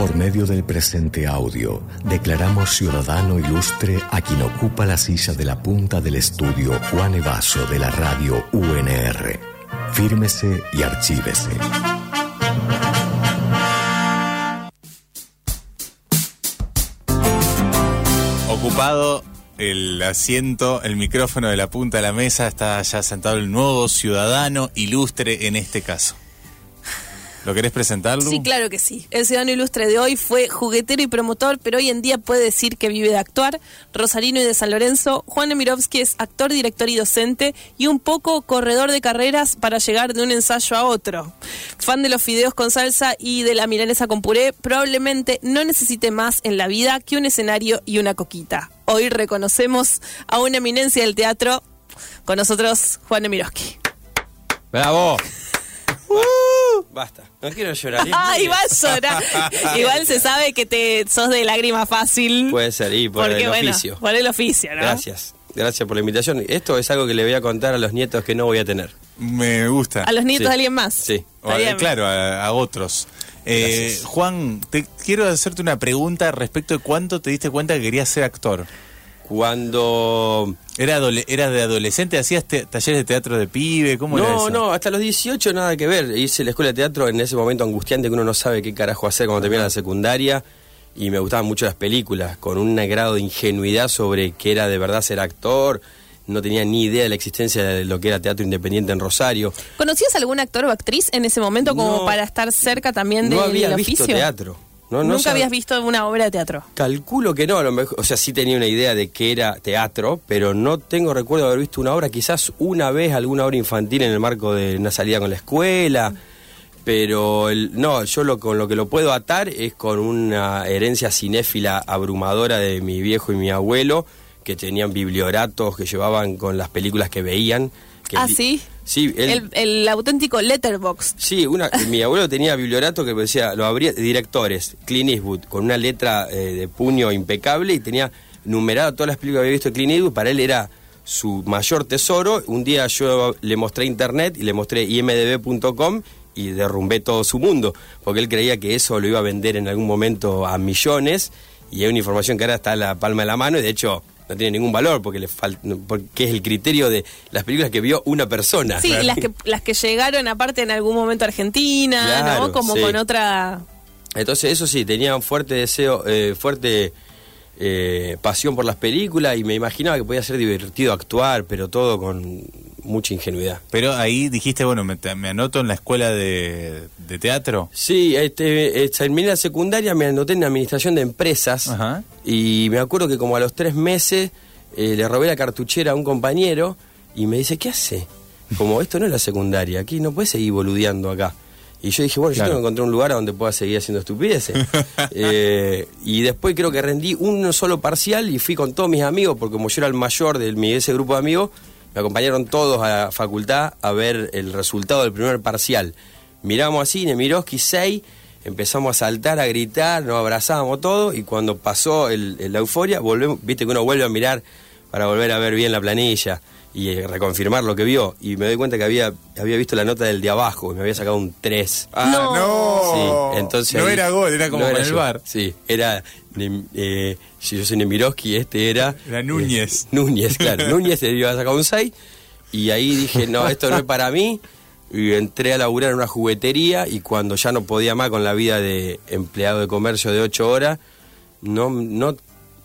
Por medio del presente audio, declaramos ciudadano ilustre a quien ocupa la silla de la punta del estudio Juan Evaso de la radio UNR. Fírmese y archívese. Ocupado el asiento, el micrófono de la punta de la mesa, está ya sentado el nuevo ciudadano ilustre en este caso. ¿Lo querés presentarlo? Sí, claro que sí. El ciudadano ilustre de hoy fue juguetero y promotor, pero hoy en día puede decir que vive de actuar. Rosarino y de San Lorenzo, Juan Emirovsky es actor, director y docente y un poco corredor de carreras para llegar de un ensayo a otro. Fan de los fideos con salsa y de la milanesa con puré, probablemente no necesite más en la vida que un escenario y una coquita. Hoy reconocemos a una eminencia del teatro. Con nosotros, Juan Emirovsky. ¡Bravo! Basta, no quiero llorar. Ay, va a llorar. Igual se sabe que te sos de lágrima fácil. Puede ser, y por porque, el bueno, oficio. por el oficio, ¿no? Gracias, gracias por la invitación. Esto es algo que le voy a contar a los nietos que no voy a tener. Me gusta. A los nietos Sí. de alguien más. Sí. O a- claro, a, a otros. Eh. Juan, te quiero hacerte una pregunta respecto de cuánto te diste cuenta que querías ser actor. Cuando... ¿Era, adole- era de adolescente? ¿Hacías te- talleres de teatro de pibe? ¿Cómo era No, eso? no, hasta los 18 nada que ver. Hice la escuela de teatro en ese momento angustiante que uno no sabe qué carajo hacer cuando termina la secundaria. Y me gustaban mucho las películas, con un grado de ingenuidad sobre qué era de verdad ser actor. No tenía ni idea de la existencia de lo que era teatro independiente en Rosario. ¿Conocías algún actor o actriz en ese momento como No. para estar cerca también No del había oficio? visto teatro. No, no Nunca habías visto una obra de teatro. Calculo que no, a lo mejor, o sea, sí tenía una idea de que era teatro, pero no tengo recuerdo de haber visto una obra, quizás una vez alguna obra infantil en el marco de una salida con la escuela, pero el- no, yo lo, con lo que lo puedo atar es con una herencia cinéfila abrumadora de mi viejo y mi abuelo, que tenían biblioratos que llevaban con las películas que veían. que ah, sí. Sí, él- El, el auténtico letterbox. Sí, una, mi abuelo tenía bibliorato que decía, lo abría, directores, Clint Eastwood, con una letra eh, de puño impecable y tenía numerado todas las películas que había visto de Clint Eastwood, para él era su mayor tesoro. Un día yo le mostré internet y le mostré imdb.com y derrumbé todo su mundo, porque él creía que eso lo iba a vender en algún momento a millones y es una información que ahora está a la palma de la mano y de hecho no tiene ningún valor porque le falta porque es el criterio de las películas que vio una persona. Sí, las que, las que llegaron aparte en algún momento a Argentina, Claro, ¿no? Como sí. con otra... Entonces eso sí, tenía un fuerte deseo, eh, fuerte eh, pasión por las películas y me imaginaba que podía ser divertido actuar, pero todo con mucha ingenuidad. Pero ahí dijiste, bueno, me, me anoto en la escuela de, de teatro. Sí, este, eh, terminé la secundaria, me anoté en administración de empresas Ajá. y me acuerdo que como a los tres meses eh, le robé la cartuchera a un compañero y me dice, ¿qué hace? Como esto no es la secundaria, aquí no puedes seguir boludeando acá. Y yo dije, bueno, yo tengo que encontrar un lugar donde pueda seguir haciendo estupideces. Eh, y después creo que rendí un solo parcial y fui con todos mis amigos, porque como yo era el mayor de mi, ese grupo de amigos, me acompañaron todos a la facultad a ver el resultado del primer parcial. Miramos así, Nemirovsky 6, empezamos a saltar, a gritar, nos abrazábamos todos y cuando pasó el- el- la euforia, volvemos, viste que uno vuelve a mirar para volver a ver bien la planilla y eh, reconfirmar lo que vio. Y me doy cuenta que había, había visto la nota del de abajo y me había sacado un 3. Ah, No. Sí, entonces no ahí- era gol, era como no era el bar. Sí, era. Eh, si yo soy Nemirovsky, este era. Era Núñez. eh, Núñez, claro. Núñez le iba a sacar un 6. Y ahí dije, no, esto no es para mí. Y entré a laburar en una juguetería. Y cuando ya no podía más con la vida de empleado de comercio de 8 horas, no, no,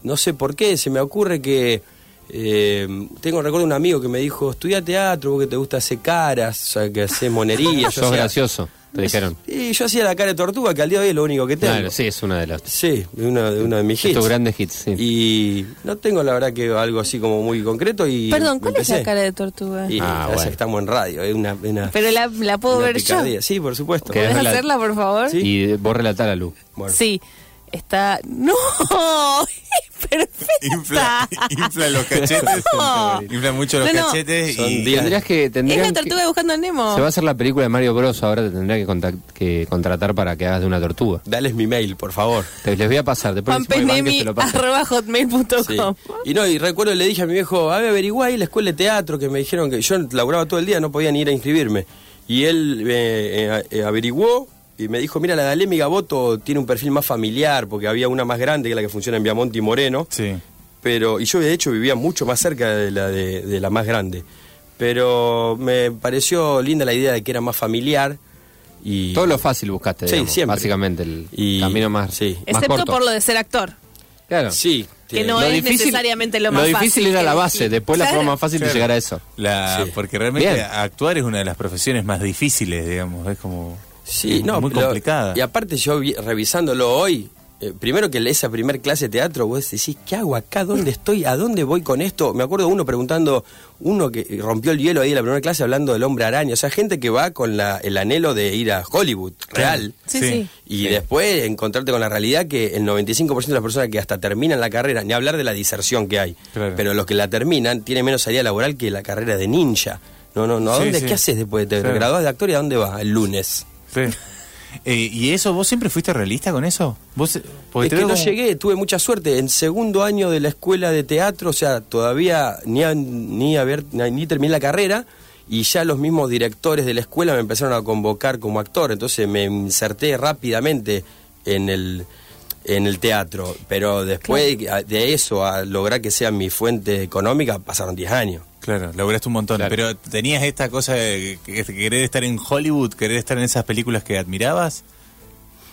no sé por qué, se me ocurre que. eh, tengo recuerdo un amigo que me dijo, estudia teatro porque te gusta hacer caras, o sea, que haces monerías. Yo Sos gracioso, te dijeron. y yo hacía la cara de tortuga, que al día de hoy es lo único que tengo. Claro, sí, es una de las Sí, de uno, de mis hits. tus grandes hits. Sí. Y no tengo la verdad que algo así como muy concreto y Perdón, ¿cuál es la empecé. cara de tortuga? Y Ah, bueno. estamos en radio, es una, una- Pero la, la puedo una ver picardía. yo. Sí, por supuesto. ¿Qué? ¿Podés rela- hacerla, por favor? Sí. Y vos relatar a Lu. Bueno. Sí. Está... ¡No! ¡Perfecta! Infla, infla los cachetes. No. Infla mucho los No, no. cachetes Son y. Tendrías que. Es tendrían la tortuga buscando a Nemo. se va a hacer la película de Mario Bros. Ahora te tendría que, contact- que contratar para que hagas de una tortuga. Dales mi mail, por favor. Te, les voy a pasar. Después hotmail.com. Sí. Y no, y recuerdo le dije a mi viejo, a ver, averiguá ahí la escuela de teatro, que me dijeron que yo laburaba todo el día, no podía ni ir a inscribirme. Y él eh, eh, eh, averiguó y me dijo, mira, la de Alemi Gaboto tiene un perfil más familiar, porque había una más grande que la que funciona en Viamonte y Moreno. Sí. Pero, y yo de hecho vivía mucho más cerca de la, de, de la más grande. Pero me pareció linda la idea de que era más familiar. Y, Todo lo fácil buscaste, Sí, digamos, siempre. básicamente, el Y- camino más, sí. más Excepto corto. por lo de ser actor. Claro. Sí. Que no Lo es difícil- necesariamente lo más Lo difícil fácil era la base, después la forma más fácil de llegar a eso. La, Sí. Porque realmente Bien. actuar es una de las profesiones más difíciles, digamos. Es como. Sí, no, muy lo- complicada. Y aparte yo vi- revisándolo hoy, eh, primero que esa primer clase de teatro, vos decís, ¿qué hago acá? ¿Dónde estoy? ¿A dónde voy con esto? Me acuerdo uno preguntando, uno que rompió el hielo ahí en la primera clase hablando del hombre araña, o sea, gente que va con la, el anhelo de ir a Hollywood, real. Sí, Sí. sí. Y Sí. después encontrarte con la realidad que el 95% de las personas que hasta terminan la carrera, ni hablar de la diserción que hay, Claro. pero los que la terminan tienen menos salida laboral que la carrera de ninja. No, no, no. ¿A dónde? sí. ¿Qué haces después de te Claro. graduás de actor y a dónde vas? El lunes. Sí. Eh, ¿Y eso, vos siempre fuiste realista con eso? ¿Vos, porque es que no como- llegué, tuve mucha suerte. En segundo año de la escuela de teatro, o sea, todavía ni, a- ni, haber, ni, ni terminé la carrera y ya los mismos directores de la escuela me empezaron a convocar como actor. Entonces me inserté rápidamente en el, en el teatro. Pero después de eso, a lograr que sea mi fuente económica, pasaron 10 años. Claro, lograste un montón. Claro. Pero tenías esta cosa de que- que querer estar en Hollywood, querer estar en esas películas que admirabas.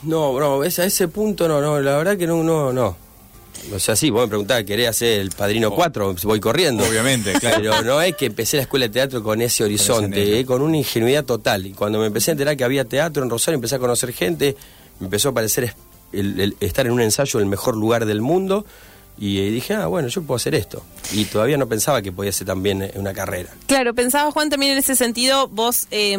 No, no, es- a ese punto no, no, la verdad que no, no, no. O sea, sí, vos me preguntás, ¿querés hacer el Padrino 4? Voy corriendo. Obviamente, claro. Pero no es que empecé la escuela de teatro con ese horizonte, eh, con una ingenuidad total. Y cuando me empecé a enterar que había teatro en Rosario, empecé a conocer gente, me empezó a parecer es- el- el- estar en un ensayo en el mejor lugar del mundo. Y dije, ah, bueno, yo puedo hacer esto. Y todavía no pensaba que podía ser también eh, una carrera. Claro, pensaba Juan también en ese sentido, vos eh,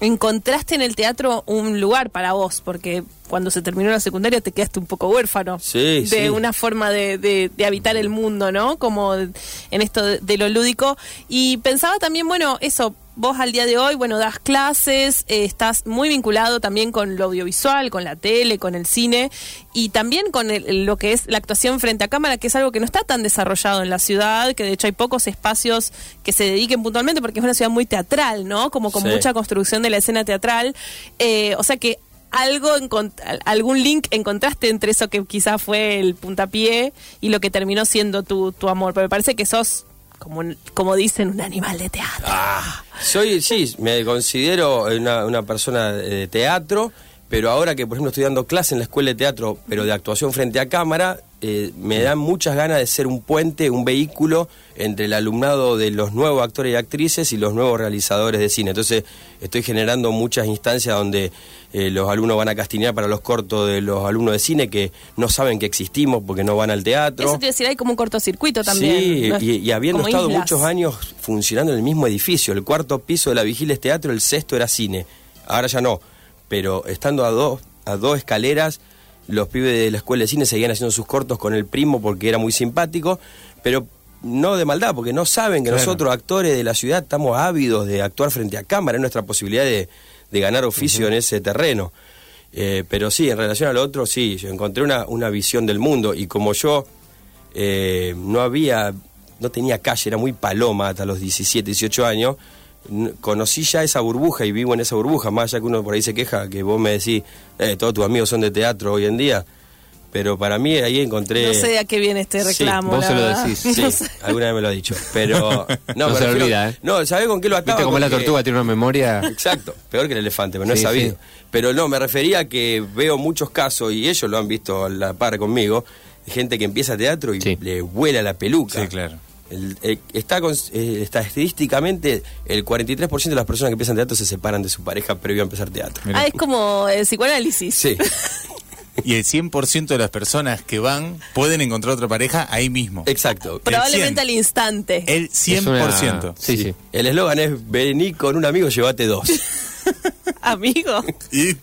encontraste en el teatro un lugar para vos, porque cuando se terminó la secundaria te quedaste un poco huérfano Sí, de sí. una forma de, de- de habitar el mundo, ¿no? Como en esto de, de lo lúdico. Y pensaba también, bueno, eso, vos al día de hoy, bueno, das clases, eh, estás muy vinculado también con lo audiovisual, con la tele, con el cine y también con el- lo que es la actuación frente a cámara, que es algo que no está tan desarrollado en la ciudad, que de hecho hay pocos espacios que se dediquen puntualmente porque es una ciudad muy teatral, ¿no? Como con Sí. mucha construcción de la escena teatral. Eh, o sea que algo algún link encontraste entre eso que quizás fue el puntapié y lo que terminó siendo tu, tu amor. Pero me parece que sos, como, como dicen, un animal de teatro. Soy, sí, me considero una, una persona de teatro, pero ahora que, por ejemplo, estoy dando clase en la escuela de teatro, pero de actuación frente a cámara, eh, me dan muchas ganas de ser un puente, un vehículo entre el alumnado de los nuevos actores y actrices y los nuevos realizadores de cine. Entonces, estoy generando muchas instancias donde eh, los alumnos van a castinear para los cortos de los alumnos de cine que no saben que existimos porque no van al teatro. Eso te decir, hay como un cortocircuito también. Sí, ¿no? y, y habiendo Como estado islas. muchos años funcionando en el mismo edificio, el cuarto piso de la Vigilia es teatro, el sexto era cine. Ahora ya no, pero estando a dos, a dos escaleras, los pibes de la escuela de cine seguían haciendo sus cortos con el primo porque era muy simpático, pero no de maldad, porque no saben que Claro. nosotros, actores de la ciudad, estamos ávidos de actuar frente a cámara, es nuestra posibilidad de, de ganar oficio en ese terreno. Eh, pero sí, en relación al otro, sí, yo encontré una, una visión del mundo y como yo eh, no había, no tenía calle, era muy paloma hasta los 17, 18 años, conocí ya esa burbuja y vivo en esa burbuja, más allá que uno por ahí se queja, que vos me decís, eh, todos tus amigos son de teatro hoy en día, pero para mí ahí encontré... No sé de a qué viene este Sí, reclamo. vos la se lo decís. Sí, No sé. alguna vez me lo ha dicho, pero... No se refiero- olvida, ¿eh? No, ¿sabés con qué lo ataba? Viste cómo la que- tortuga tiene una memoria. Exacto, peor que el elefante, pero no Sí, es sabido. sí. Pero no, me refería a que veo muchos casos, y ellos lo han visto a la par conmigo, de gente que empieza teatro y Sí. le vuela la peluca. Sí, claro. El- el- está con- eh, estadísticamente, el 43% de las personas que empiezan teatro se separan de su pareja previo a empezar teatro. Ah, es como el psicoanálisis. Sí, Y el 100% de las personas que van pueden encontrar otra pareja ahí mismo. exacto. Probablemente al instante. El Es una- 100%. Sí, sí. El eslogan es, vení con un amigo, llévate dos. Amigo. Y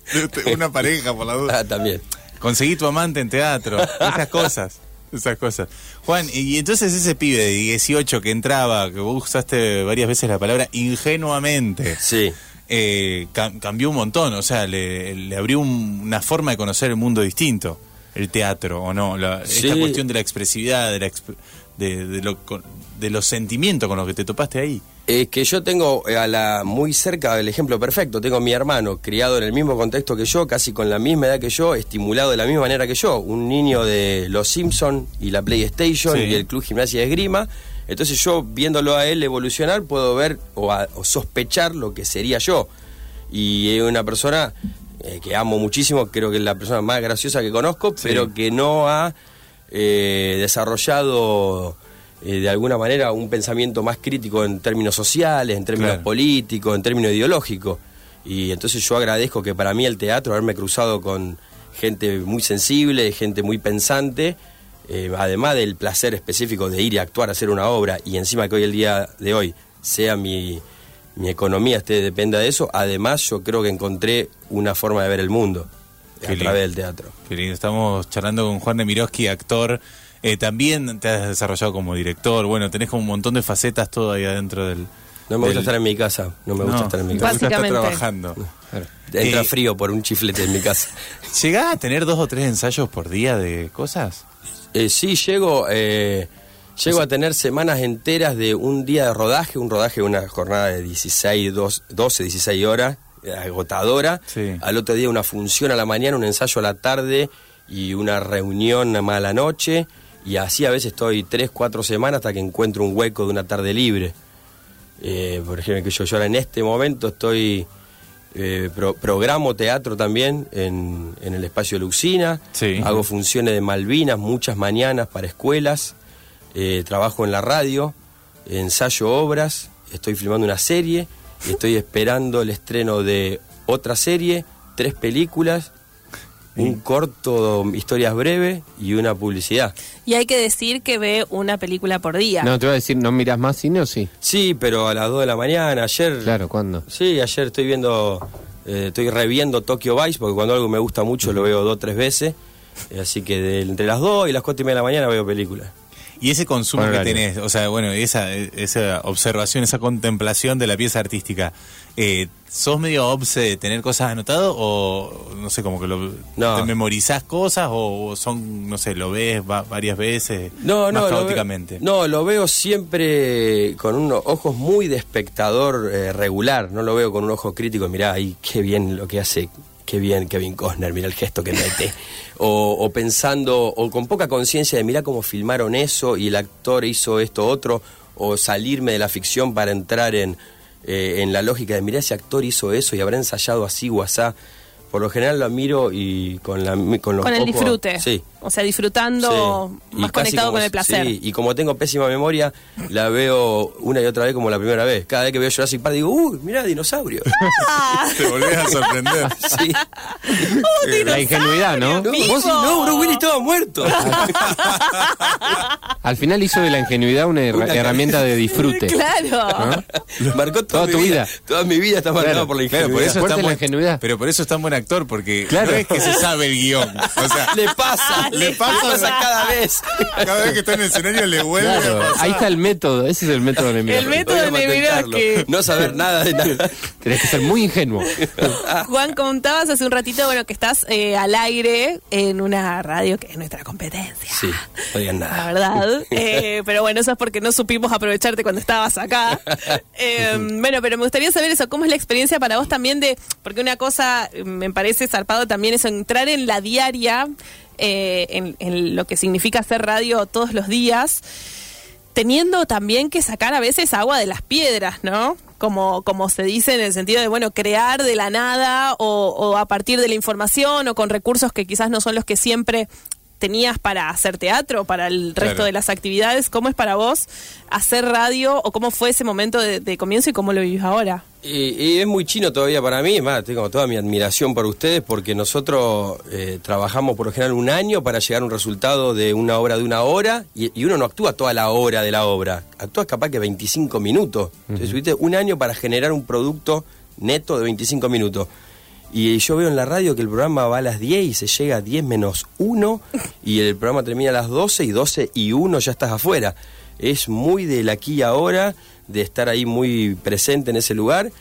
una pareja, por la duda. ah, también. Conseguí tu amante en teatro. Esas cosas. Esas cosas. Juan, y entonces ese pibe de 18 que entraba, que vos usaste varias veces la palabra ingenuamente, Sí. eh, cam- cambió un montón. O sea, le, le abrió un- una forma de conocer el mundo distinto. El teatro, ¿o no? La- Esta cuestión de la expresividad, de, la exp- de, de lo- de los sentimientos con los que te topaste ahí. Es que yo tengo eh, a la muy cerca del ejemplo perfecto. Tengo a mi hermano criado en el mismo contexto que yo, casi con la misma edad que yo, estimulado de la misma manera que yo. Un niño de Los Simpson y la PlayStation Sí. y el Club Gimnasia de Esgrima. Entonces yo, viéndolo a él evolucionar, puedo ver o, a- o sospechar lo que sería yo. Y es una persona eh, que amo muchísimo, creo que es la persona más graciosa que conozco, pero que no ha eh, desarrollado eh, de alguna manera un pensamiento más crítico en términos sociales, en términos Claro. políticos, en términos ideológicos. Y entonces yo agradezco que para mí el teatro, haberme cruzado con gente muy sensible, gente muy pensante, eh, además del placer específico de ir y actuar, hacer una obra, y encima que hoy el día de hoy sea mi, mi economía, esté, dependa de eso, además yo creo que encontré una forma de ver el mundo Qué a lindo. través del teatro. Qué lindo. Estamos charlando con Juan de Miroski, actor. Eh, también te has desarrollado como director. Bueno, tenés como un montón de facetas todo ahí adentro del. No me gusta estar en mi casa, no me gusta No, estar en mi casa. gusta estar Básicamente. trabajando. Entra Eh, frío por un chiflete en mi casa. ¿Llegás a tener dos o tres ensayos por día de cosas? Eh, sí, llego, eh, llego a tener semanas enteras de un día de rodaje, un rodaje, una jornada de 16, dos- 12, 16 horas, eh, agotadora. Sí. Al otro día una función a la mañana, un ensayo a la tarde y una reunión más a la noche. Y así a veces estoy tres, cuatro semanas hasta que encuentro un hueco de una tarde libre. Eh, por ejemplo, que yo, yo ahora en este momento estoy eh, pro- programo teatro también en, en el espacio de Luxina. Sí. Hago funciones de Malvinas muchas mañanas para escuelas. Eh, trabajo en la radio, ensayo obras. Estoy filmando una serie. y Estoy esperando el estreno de otra serie, tres películas, un corto, historias breves y una publicidad. Y hay que decir que ve una película por día. No, te voy a decir, ¿no miras más cine o sí? Sí, pero a las 2 de la mañana, ayer... Claro, ¿cuándo? Sí, ayer estoy viendo, eh, estoy reviendo Tokyo Vice, porque cuando algo me gusta mucho lo veo dos o tres veces. Eh, así que de- entre las 2 y las 4 y media de la mañana veo películas. Y ese consumo que tenés, o sea, bueno, esa, esa observación, esa contemplación de la pieza artística, eh, ¿sos medio obse de tener cosas anotadas o, no sé, como que lo, No. te memorizás cosas o son, no sé, lo ves va- varias veces No, no, más lo caóticamente? veo, no, lo veo siempre con unos ojos muy de espectador eh, regular. No lo veo con un ojo crítico. Mirá, ahí qué bien lo que hace. Qué bien Kevin Costner, mira el gesto que mete. O, o pensando, o con poca conciencia de mirá cómo filmaron eso y el actor hizo esto otro. O salirme de la ficción para entrar en, eh, en la lógica de mirá ese actor hizo eso y habrá ensayado así o asá. Por lo general lo miro y con, la, con los con el ojos- disfrute. Sí, O sea, disfrutando, Sí, más conectado como con el placer. Sí, y como tengo pésima memoria, la veo una y otra vez como la primera vez. Cada vez que veo Jurassic Park digo, uy, mirá, dinosaurio. Te volvés a sorprender. sí. La ingenuidad, ¿no? No, vos no, Bruce Willis estaba muerto. Al final hizo de la ingenuidad una, her- Una herramienta de disfrute. Claro. Marcó toda, tu vida. vida. Toda mi vida está marcada Claro, por la Claro, ingenuidad. por eso está la ingenuidad. Pero por eso es tan buen actor, porque Claro. no es que se sabe el guion. O sea, Le pasa, Le le pasa. pasa, cada vez. cada vez que está en el escenario le vuelve Claro, a pasar. ahí está el método, ese es el método de El método de Nemirovsky. patentarlo. No saber nada de nada. Tenés que ser muy ingenuo. Juan, contabas hace un ratito, bueno, que estás eh, al aire en una radio que es nuestra competencia. Sí, no digan La nada. verdad. Eh, pero bueno, eso es porque no supimos aprovecharte cuando estabas acá. Eh, bueno, pero me gustaría saber eso, ¿cómo es la experiencia para vos también de, porque una cosa eh, me parece zarpado también es entrar en la diaria, eh, en, en lo que significa hacer radio todos los días, teniendo también que sacar a veces agua de las piedras, ¿no? Como, como se dice en el sentido de, bueno, crear de la nada o, o a partir de la información o con recursos que quizás no son los que siempre tenías para hacer teatro, para el resto Claro. de las actividades. ¿Cómo es para vos hacer radio o cómo fue ese momento de, de comienzo y cómo lo vivís ahora? Y, y es muy chino todavía para mí, es más, tengo toda mi admiración por ustedes porque nosotros eh, trabajamos por lo general un año para llegar a un resultado de una obra de una hora y, y uno no actúa toda la hora de la obra, actúa capaz que 25 minutos. Entonces tuviste un año para generar un producto neto de 25 minutos. Y yo veo en la radio que el programa va a las 10 y se llega a 10 menos 1 y el programa termina a las 12 y 12 y 1 ya estás afuera. Es muy del aquí y ahora, de estar ahí muy presente en ese lugar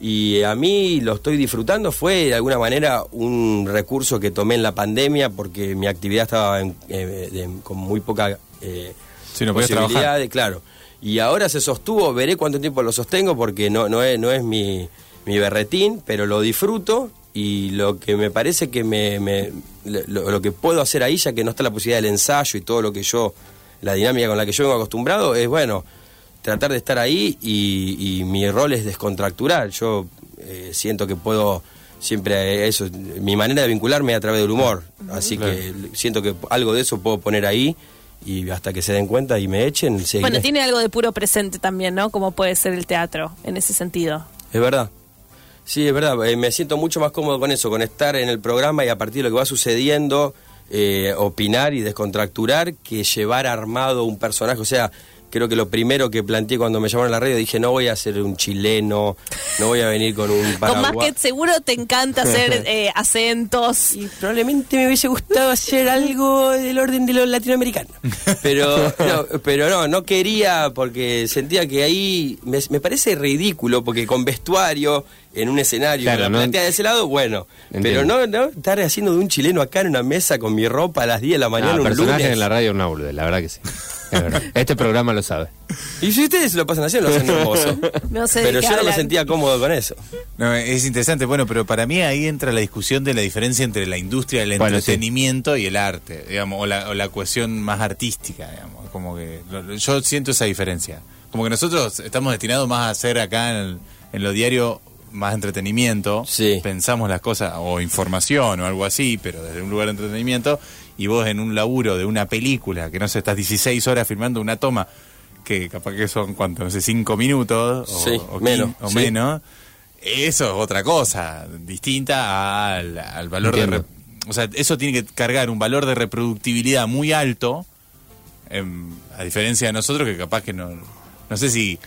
y a mí lo estoy disfrutando. Fue de alguna manera un recurso que tomé en la pandemia porque mi actividad estaba en- eh, de- con muy poca eh, Sí, no posibilidad trabajar. de- claro. Y ahora se sostuvo, veré cuánto tiempo lo sostengo porque no, no es, no es mi, mi berretín, pero lo disfruto y lo que me parece que me, me- lo, lo que puedo hacer ahí, ya que no está la posibilidad del ensayo y todo lo que yo, la dinámica con la que yo vengo acostumbrado, es bueno, tratar de estar ahí y, y mi rol es descontracturar. Yo eh, siento que puedo siempre eh, eso, mi manera de vincularme es a través del humor, así que siento que algo de eso puedo poner ahí y hasta que se den cuenta y me echen, seguiré. Bueno, tiene algo de puro presente también, ¿no? Como puede ser el teatro en ese sentido. Es verdad. Sí, es verdad. Eh, me siento mucho más cómodo con eso, con estar en el programa y a partir de lo que va sucediendo, eh, opinar y descontracturar, que llevar armado un personaje. O sea, creo que lo primero que planteé cuando me llamaron a la radio, dije, no voy a ser un chileno, no voy a venir con un Con paraguas. más que seguro te encanta hacer eh, acentos. Y probablemente me hubiese gustado hacer algo del orden de los latinoamericanos. Pero no, pero no, no quería porque sentía que ahí me, me parece ridículo porque con vestuario en un escenario Claro, me la no- plantea de ese lado, bueno. Pero no, no estar haciendo de un chileno acá en una mesa con mi ropa a las 10 de la mañana Ah, un personaje lunes. en la radio una boludez, la verdad que sí. Verdad. Este programa lo sabe. Y si ustedes lo pasan haciendo, lo hacen hermoso. No sé pero yo no me sentía cómodo con eso. No, es interesante, bueno, pero para mí ahí entra la discusión de la diferencia entre la industria del Bueno, sí. entretenimiento y el arte, digamos, o la, o la cuestión más artística, digamos, como que yo siento esa diferencia. Como que nosotros estamos destinados más a hacer acá en, el- en lo diario más entretenimiento, Sí. pensamos las cosas, o información o algo así, pero desde un lugar de entretenimiento, y vos en un laburo de una película, que no sé, estás 16 horas filmando una toma, que capaz que son, ¿cuánto? No sé, 5 minutos, o, Sí, o menos, o sí. menos, eso es otra cosa, distinta al, al valor de... Entiendo. re- o sea, eso tiene que cargar un valor de reproductibilidad muy alto, em, a diferencia de nosotros que capaz que no... No sé si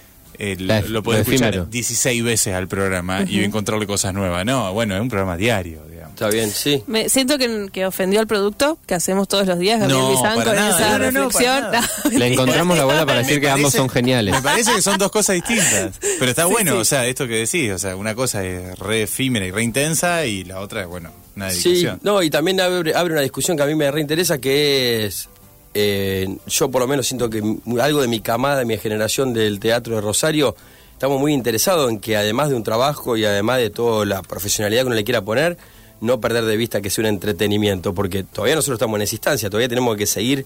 eh, lo, lo puedes lo escuchar efímero. 16 veces al programa y encontrarle cosas nuevas. No, bueno, es un programa diario, digamos. Está bien, sí. Me siento que, que ofendió al producto que hacemos todos los días, Gabriel No, Bizán, para con nada. esa No, reflexión. Le encontramos la bola para decir Me que ambos son geniales. Me parece que son dos cosas distintas. Pero está bueno, o sea, esto que decís, o sea, una cosa es re efímera y re intensa y la otra es, bueno, una Sí, dedicación. no, y también abre, abre una discusión que a mí me reinteresa, que es, eh, yo por lo menos siento que algo de mi camada, de mi generación del teatro de Rosario, estamos muy interesados en que además de un trabajo y además de toda la profesionalidad que uno le quiera poner, no perder de vista que sea un entretenimiento, porque todavía nosotros estamos en esa instancia, todavía tenemos que seguir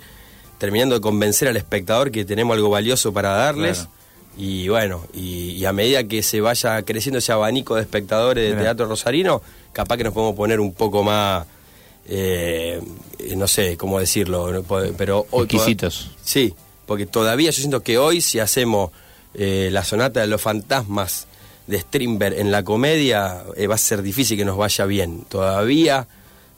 terminando de convencer al espectador que tenemos algo valioso para darles. Claro. Y bueno, y, y a medida que se vaya creciendo ese abanico de espectadores de Mira. teatro rosarino, capaz que nos podemos poner un poco más, eh, no sé cómo decirlo, pero hoy toda- Exquisitos. Sí, porque todavía yo siento que hoy si hacemos eh, la sonata de los fantasmas de Strindberg en la comedia, eh, va a ser difícil que nos vaya bien. Todavía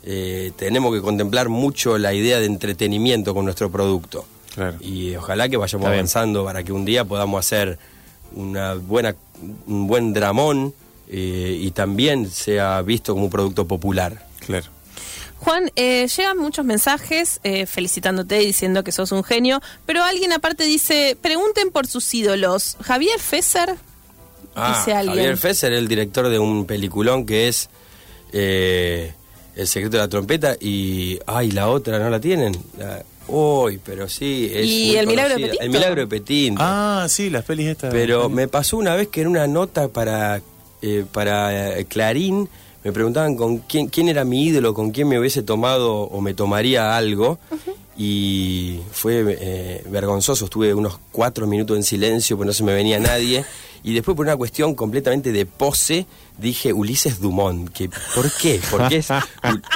eh, tenemos que contemplar mucho la idea de entretenimiento con nuestro producto. Claro. Y ojalá que vayamos Está bien. avanzando para que un día podamos hacer una buena, un buen dramón eh, y también sea visto como un producto popular. Claro. Juan, eh, llegan muchos mensajes eh, felicitándote y diciendo que sos un genio, pero alguien aparte dice, pregunten por sus ídolos. Javier Fesser, dice alguien. Ah, Javier Fesser, el director de un peliculón que es eh, El secreto de la trompeta y... Ay, la otra, ¿no la tienen? La- Uy, pero sí. Es ¿Y muy El milagro de. Petinto? El milagro de Petinto. Ah, sí, las pelis estas. Pero me pasó una vez que en una nota para, eh, para eh, Clarín me preguntaban con quién, quién era mi ídolo, con quién me hubiese tomado o me tomaría algo. Y fue eh, vergonzoso, estuve unos cuatro minutos en silencio, porque no se me venía nadie. Y después por una cuestión completamente de pose, dije Ulises Dumont. Que, ¿Por qué? Porque es,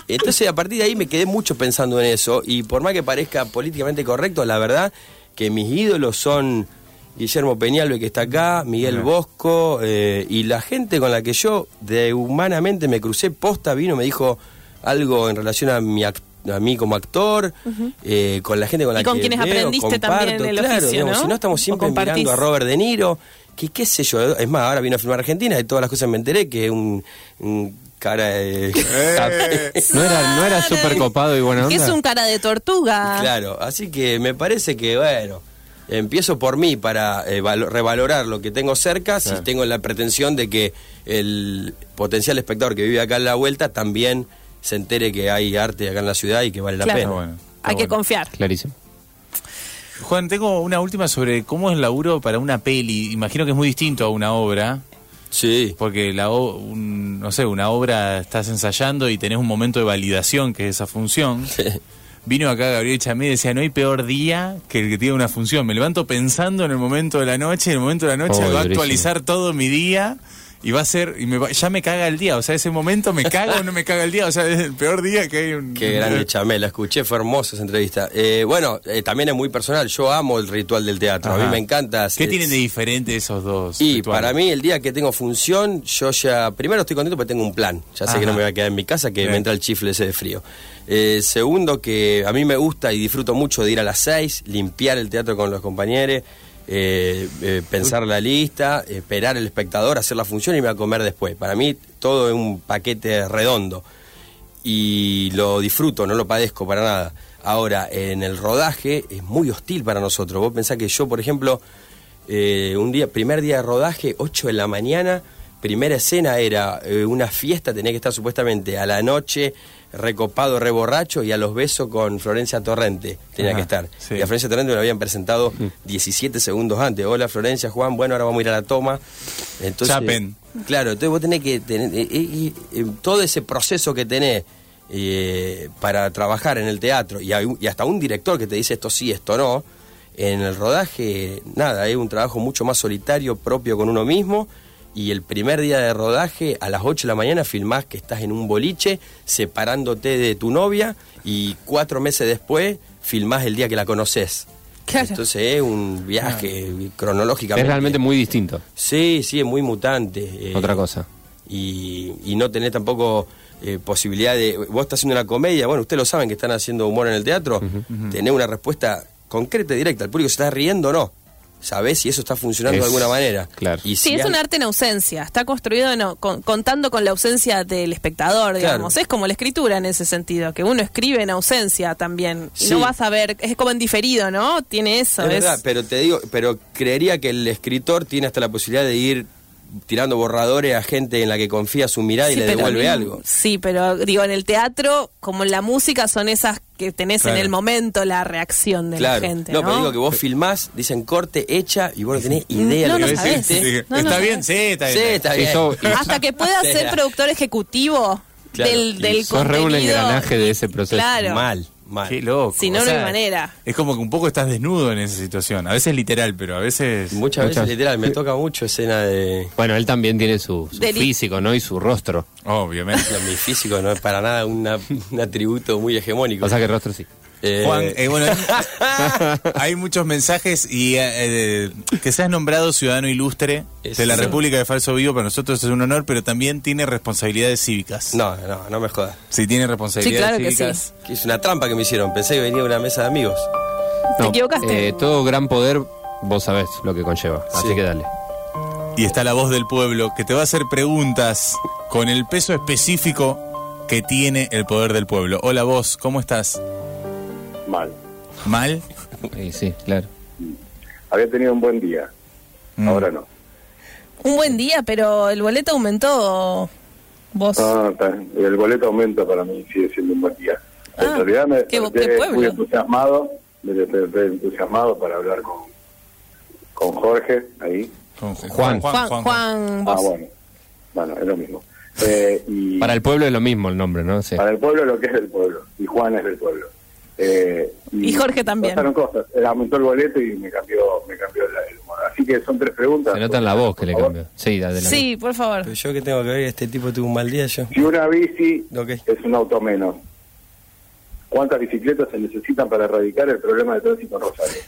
entonces a partir de ahí me quedé mucho pensando en eso. Y por más que parezca políticamente correcto, la verdad que mis ídolos son Guillermo Peñalbe que está acá, Miguel. Bosco eh, y la gente con la que yo de humanamente me crucé posta, vino, me dijo algo en relación a mi act- a mí como actor, eh, con la gente con la Y con que quienes veo, aprendiste comparto, también el claro, oficio, digamos, ¿no? si no estamos siempre mirando a Robert De Niro, que qué sé yo, es más, ahora vino a filmar Argentina y todas las cosas me enteré que es un, un cara de... Eh. No era, no era súper copado y onda. es un cara de tortuga. Claro, así que me parece que, bueno, empiezo por mí para eh, valo- revalorar lo que tengo cerca, si tengo la pretensión de que el potencial espectador que vive acá en la vuelta también se entere que hay arte acá en la ciudad y que vale la pena. Bueno. Hay que confiar. Clarísimo. Juan, tengo una última sobre cómo es el laburo para una peli. Imagino que es muy distinto a una obra. Sí. Porque la o- un- no sé, una obra estás ensayando y tenés un momento de validación que es esa función. Vino acá Gabriel Chamé y decía, no hay peor día que el que tiene una función. Me levanto pensando en el momento de la noche, en el momento de la noche Oh, va a actualizar todo mi día y va a ser, y me va- ya me caga el día. O sea, ese momento me caga o no me caga el día. O sea, es el peor día que hay un... Qué grande chamé, la escuché, fue hermosa esa entrevista. Eh, bueno, eh, también es muy personal, yo amo el ritual del teatro, a mí me encanta. ¿Qué tienen de diferente esos dos? Y rituales? para mí el día que tengo función, yo ya, primero estoy contento porque tengo un plan, ya sé Ajá. que no me voy a quedar en mi casa, que Bien. me entra el chifle ese de frío. Eh, segundo, que a mí me gusta y disfruto mucho de ir a las seis, limpiar el teatro con los compañeros, eh, eh, pensar la lista, esperar el espectador, hacer la función y me a comer después. Para mí todo es un paquete redondo y lo disfruto, no lo padezco para nada. Ahora, en el rodaje es muy hostil para nosotros. Vos pensás que yo, por ejemplo, eh, un día, primer día de rodaje, 8 de la mañana, primera escena era una fiesta, tenía que estar supuestamente a la noche recopado, reborracho y a los besos con Florencia Torrente tenía Ajá, que estar. sí. Y a Florencia Torrente me lo habían presentado 17 segundos antes. Hola Florencia, Juan, bueno, ahora vamos a ir a la toma. Entonces, Chapen. Claro, entonces vos tenés que tener eh, eh, eh, todo ese proceso que tenés eh, para trabajar en el teatro y, hay y hasta un director que te dice esto sí, esto no. En el rodaje, nada, es un trabajo mucho más solitario, propio con uno mismo. Y el primer día de rodaje, a las 8 de la mañana, filmás que estás en un boliche, separándote de tu novia, y cuatro meses después, filmás el día que la conoces. Claro. Entonces es un viaje cronológicamente. Es realmente muy distinto. Sí, sí, es muy mutante. eh, Otra cosa. Y, y no tenés tampoco eh, posibilidad de... Vos estás haciendo una comedia, bueno, ustedes lo saben que están haciendo humor en el teatro, tenés una respuesta concreta y directa. El público se está riendo o no. Sabés si eso está funcionando Es- de alguna manera. claro. Y Sí, si es hay- un arte en ausencia. Está construido en- con- contando con la ausencia del espectador, digamos. Claro. Es como la escritura en ese sentido, que uno escribe en ausencia también. Y Sí. no vas a ver, es como en diferido, ¿no? Tiene eso. Es es- verdad, pero te digo, pero creería que el escritor tiene hasta la posibilidad de ir tirando borradores a gente en la que confía su mirada y le devuelve mí- algo. Sí, pero digo, en el teatro, como en la música, son esas que tenés Claro. en el momento la reacción de Claro. la gente. no, No, pero digo que vos filmás, dicen corte, hecha, y vos no tenés idea No, de lo no que sabés. Dije, No, está bien, sí, está Sí, bien. está Sí, bien. eso- Hasta que puedas ser productor ejecutivo Claro. del, del Y sos re un contenido. engranaje de ese proceso. Claro. Mal, mal. Qué loco. Si no, o no hay manera. Es como que un poco estás desnudo en esa situación. A veces literal, pero a veces... Muchas veces, literal, me toca mucho escena de... Bueno, él también tiene su, físico, ¿no? Y su rostro. Obviamente. No, mi físico no es para nada una- un atributo muy hegemónico. O sea que rostro sí. Eh, Juan, eh, bueno, hay muchos mensajes y eh, que seas nombrado ciudadano ilustre Es- de la sí. República de Falso Vivo para nosotros es un honor, pero también tiene responsabilidades cívicas. No, no, no me jodas. Sí, tiene responsabilidades Sí, claro que cívicas. Que es una trampa que me hicieron. Pensé que venía de una mesa de amigos. ¿Te equivocaste? eh, todo gran poder, vos sabés lo que conlleva. Así Sí. que dale. Y está la voz del pueblo que te va a hacer preguntas con el peso específico que tiene el poder del pueblo. Hola vos, ¿cómo estás? Mal. ¿Mal? Sí, claro. Había tenido un buen día. Mm. Ahora no. Un buen día, pero el boleto aumentó. Vos. No, está- el boleto aumenta para mí, sigue siendo un buen día. Ah, en realidad me qué me qué muy entusiasmado, me muy entusiasmado para hablar con, con Jorge ahí. Con Juan. Juan, Juan, Ah, bueno. Bueno, es lo mismo. Eh, y Para el pueblo es lo mismo el nombre, ¿no? Sí. para el pueblo lo que es del pueblo. Y Juan es del pueblo. Eh, Y Jorge también. Pasaron cosas. Eh, Aumentó el boleto y me cambió, me cambió la- el humor. Así que son tres preguntas. Se nota en la voz que le cambió. Sí, adelante. Sí, por favor. Pero yo que tengo que ver, este tipo tuvo un mal día yo. Si una bici Ok. es un auto menos, ¿cuántas bicicletas se necesitan para erradicar el problema de tránsito en Rosario?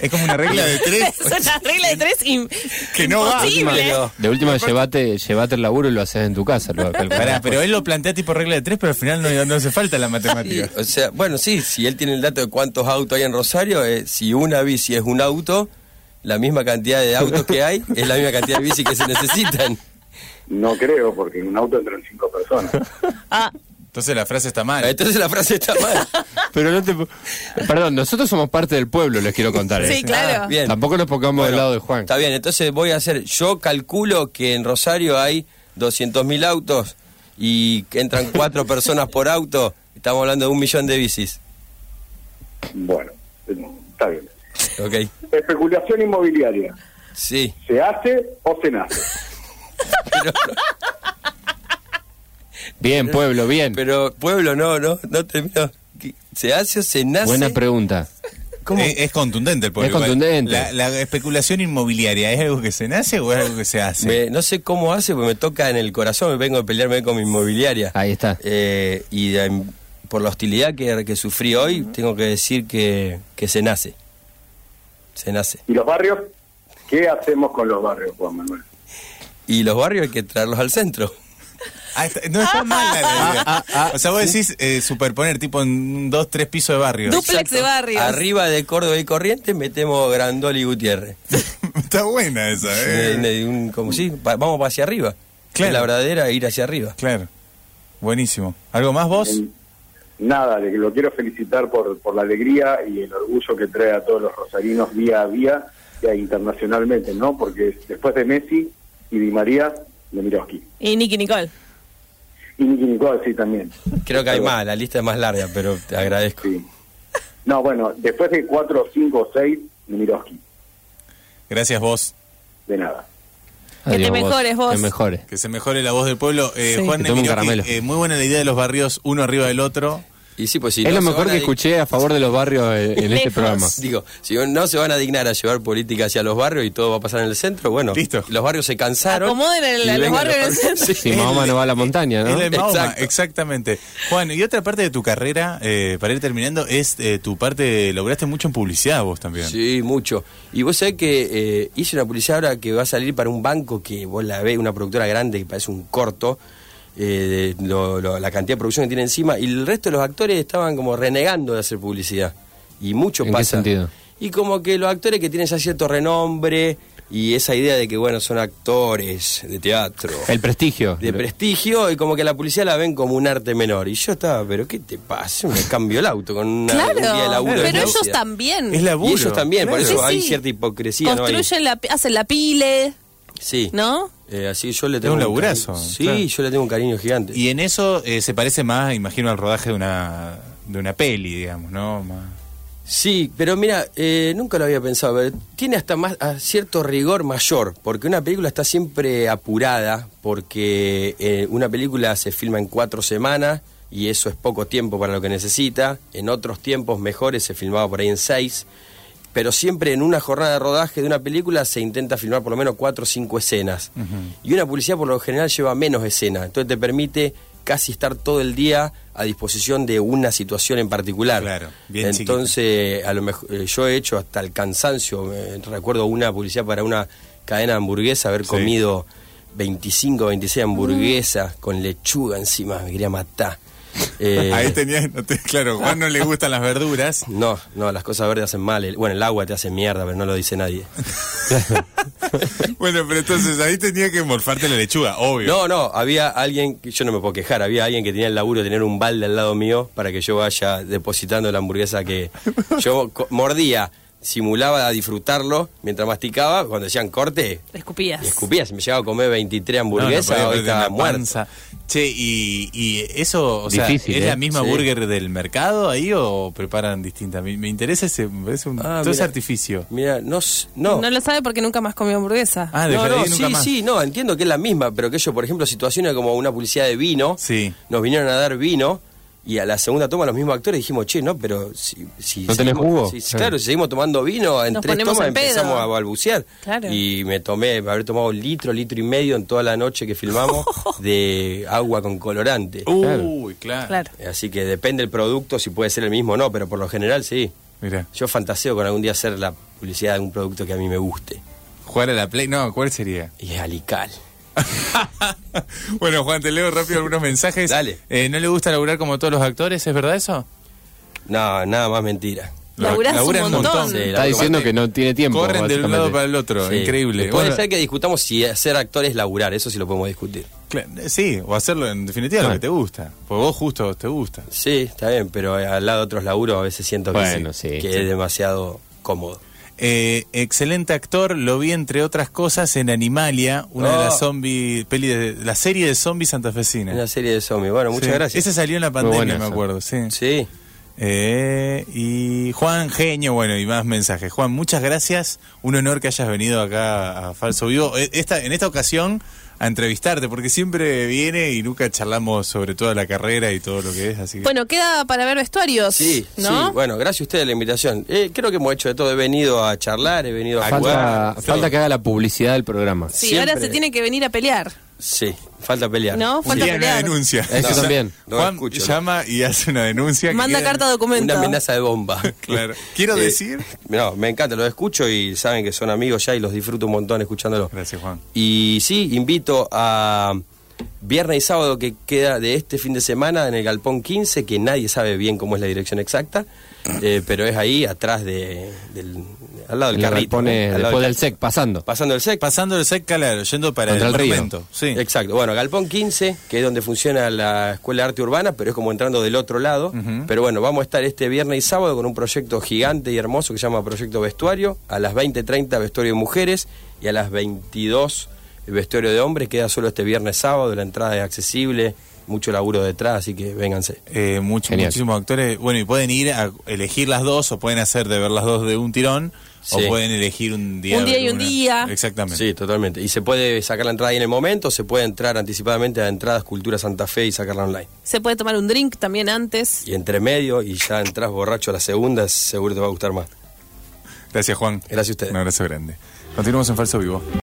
Es como una regla de tres. Es una regla de tres im- Que no va. Pero- De última, llevate, llevate el laburo y lo haces en tu casa. Lo, Pará, pero él lo plantea tipo regla de tres, pero al final no, no hace falta la Sí, matemática. o sea, bueno, sí, si él tiene el dato de cuántos autos hay en Rosario, eh, si una bici es un auto, la misma cantidad de autos que hay es la misma cantidad de bici que se necesitan. No creo, porque en un auto entran cinco personas. Ah, Entonces la frase está mal. Entonces la frase está mal. Pero no te... Perdón, nosotros somos parte del pueblo, les quiero contar. sí, ¿eh? claro. Ah, bien. Tampoco nos pongamos del lado de Juan. Está bien, entonces voy a hacer, yo calculo que en Rosario hay 200.000 autos y que entran cuatro personas por auto, estamos hablando de un millón de bicis. Bueno, está bien. Ok. Especulación inmobiliaria. Sí. ¿Se hace o se nace? Bien, pueblo, bien. Pero pueblo no, no, no terminó. ¿Qué- ¿Se hace o se nace? Buena pregunta. ¿Cómo? Es, es contundente el pueblo. Es contundente. La, la especulación inmobiliaria, ¿es algo que se nace o es algo que se hace? Me- no sé cómo hace, porque me toca en el corazón, me vengo a pelearme con mi inmobiliaria. Ahí está. Eh, y de- por la hostilidad que, que sufrí hoy, tengo que decir que, que se nace. Se nace. ¿Y los barrios? ¿Qué hacemos con los barrios, Juan Manuel? Y los barrios hay que traerlos al centro. Ah, no está mal la idea. o sea, vos decís eh, superponer tipo en dos, tres pisos de barrio. Duplex de barrios. Arriba de Córdoba y Corrientes metemos Grandoli y Gutiérrez. está buena esa, Eh, de un- como si, pa- vamos hacia arriba. Claro. La verdadera ir hacia arriba. Claro. Buenísimo. ¿Algo más vos? En- Nada, le- lo quiero felicitar por, por la alegría y el orgullo que trae a todos los rosarinos día a día e internacionalmente, ¿no? Porque después de Messi y Di María, Nemirovsky. Y Nicky Nicole. Y sí, también. Creo que hay más, la lista es más larga, pero te agradezco. Sí. No, bueno, después de cuatro, cinco o seis, Nemirovsky. Gracias vos. De nada. Que te mejores vos. Que mejores. Que se mejore la voz del pueblo. Eh, Sí. Juan caramelo. eh, muy buena la idea de los barrios uno arriba del otro. Y sí, pues si es no lo mejor que escuché a favor de los barrios eh, en este programa. Digo, si no se van a dignar a llevar política hacia los barrios y todo va a pasar en el centro, bueno, Listo. los barrios se cansaron. Acomoden el- y los vengan barrios en el centro. Sí. Si Mahoma no va a la montaña, ¿no? De Mahoma, exactamente. Juan, y otra parte de tu carrera, eh, para ir terminando, es eh, tu parte, lograste mucho en publicidad vos también. Sí, mucho. Y vos sabés que eh, hice una publicidad ahora que va a salir para un banco que vos la ves, una productora grande que parece un corto, eh, de lo- lo- la cantidad de producción que tiene encima, y el resto de los actores estaban como renegando de hacer publicidad. Y mucho ¿En qué pasa. sentido? Y como que los actores que tienen ya cierto renombre y esa idea de que, bueno, son actores de teatro. El prestigio. de prestigio y como que la publicidad la ven como un arte menor. Y yo estaba, pero ¿qué te pasa? Me cambio el auto con una, Claro. un día de laburo. de pero ellos publicidad. también. Es laburo. Y ellos también, por claro. eso Sí, hay sí. cierta hipocresía. ¿no? Hay- Construyen la, hacen la pile, Sí. ¿no? Eh, así yo le tengo un cari- laburazo, Sí, claro. yo le tengo un cariño gigante. Y en eso eh, se parece más, imagino, al rodaje de una, de una peli, digamos, ¿no? Más- Sí, pero mira, eh, nunca lo había pensado, pero tiene hasta más a cierto rigor mayor, porque una película está siempre apurada, porque una película se filma en cuatro semanas y eso es poco tiempo para lo que necesita. En otros tiempos mejores se filmaba por ahí en seis, pero siempre en una jornada de rodaje de una película se intenta filmar por lo menos cuatro o cinco escenas. Y una publicidad por lo general lleva menos escenas, entonces te permite casi estar todo el día a disposición de una situación en particular. Claro, bien chiquita. Entonces, a lo mejor eh, yo he hecho hasta el cansancio, eh, recuerdo una publicidad para una cadena de hamburguesa, haber Sí. comido 25, 26 hamburguesas con lechuga encima, me quería matar. Eh, Ahí tenías, no te- claro, Juan no le gustan las verduras. no, no, las cosas verdes hacen mal. El- bueno, el agua te hace mierda, pero no lo dice nadie. Bueno, pero entonces ahí tenía que morfarte la lechuga, obvio. No, no, había alguien, yo no me puedo quejar, había alguien que tenía el laburo de tener un balde al lado mío para que yo vaya depositando la hamburguesa que yo mordía, simulaba disfrutarlo mientras masticaba, cuando decían corte, Escupías. y escupía, si me llegaba a comer 23 No, no hamburguesas, podía hoy estaba panza. Che, y, y eso, o sea, Difícil, ¿es ¿eh? la misma Sí. burger del mercado ahí o preparan distinta? Me, me interesa ese, me parece un, Ah, todo ese artificio. Mira, no, no. No lo sabe porque nunca más comió hamburguesa. Ah, de No, no, sí, más. sí, no, entiendo que es la misma, pero que yo, por ejemplo, situaciones como una publicidad de vino, Sí. nos vinieron a dar vino y a la segunda toma los mismos actores dijimos, che, no, pero si, si ¿No tenés jugo? si- claro, si seguimos tomando vino, en Nos tres tomas empezamos a balbucear. Claro. Y me tomé, me habré tomado litro, litro y medio en toda la noche que filmamos de agua con colorante. Uy, claro. Claro. Así que depende del producto, si puede ser el mismo o no, pero por lo general sí. Mira, Yo fantaseo con algún día hacer la publicidad de un producto que a mí me guste. jugar a la Play, no, ¿cuál sería? Y es Alical. bueno, Juan, te leo rápido algunos mensajes. Dale. Eh, ¿No le gusta laburar como todos los actores? ¿Es verdad eso? No, nada más mentira. Laburás un montón. Sí, Está diciendo que no tiene tiempo. Corren de un lado para el otro, Sí. increíble. Puede Bueno, ser que discutamos si ser actor es laburar, eso sí lo podemos discutir. Sí, o hacerlo en definitiva lo que te gusta. Porque vos justo te gusta. Sí, está bien, pero al lado de otros laburos a veces siento que, Bueno, sí, sí, que sí. es demasiado cómodo. Eh, excelente actor, lo vi entre otras cosas en Animalia, una de Oh. las zombie, peli de, la serie de zombies santafesina. Una serie de zombies. Bueno, muchas Sí. gracias. Ese salió en la pandemia, me acuerdo, sí. Sí. Eh, y Juan, genio, bueno, y más mensajes. Juan, muchas gracias. Un honor que hayas venido acá a Falso Vivo. Eh, Esta, en esta ocasión a entrevistarte, porque siempre viene y nunca charlamos sobre toda la carrera y todo lo que es. Así que... Bueno, queda para ver vestuarios, Sí, ¿no? sí, bueno, gracias a ustedes la invitación. Eh, creo que hemos hecho de todo, he venido a charlar, he venido a jugar. Falta, falta que haga la publicidad del programa. Sí, siempre- ahora se tiene que venir a pelear, Sí, falta pelear. ¿no? Falta día una pelear. denuncia. Eso también. No Juan escucho, ¿no? llama y hace una denuncia. que Manda queda- carta documento. Una amenaza de bomba. Claro. Quiero Eh, decir. No, me encanta, los escucho y saben que son amigos ya y los disfruto un montón escuchándolos. Gracias, Juan. Y sí, invito a viernes y sábado que queda de este fin de semana en el Galpón 15, que nadie sabe bien cómo es la dirección exacta, eh, pero es ahí atrás de, del, al lado del carrito. Al lado después del SEC, pasando. Pasando el SEC. Pasando el SEC, claro, yendo para Contra el, el río. Sí. Exacto. Bueno, Galpón 15, que es donde funciona la Escuela de Arte Urbana, pero es como entrando del otro lado. Pero bueno, vamos a estar este viernes y sábado con un proyecto gigante y hermoso que se llama Proyecto Vestuario. A las 20.30 Vestuario de Mujeres y a las 22 el Vestuario de Hombres. Queda solo este viernes sábado, la entrada es accesible, mucho laburo detrás, así que vénganse. Eh, mucho- muchísimos actores. Bueno, y pueden ir a elegir las dos, o pueden hacer de ver las dos de un tirón, Sí. o pueden elegir un día. Un día y un una. día. Exactamente. Sí, totalmente. Y se puede sacar la entrada ahí en el momento, se puede entrar anticipadamente a Entradas Cultura Santa Fe y sacarla online. Se puede tomar un drink también antes. Y entre medio, y ya entras borracho a la segunda, seguro te va a gustar más. Gracias, Juan. Gracias a ustedes. Un abrazo grande. Continuamos en Falso Vivo.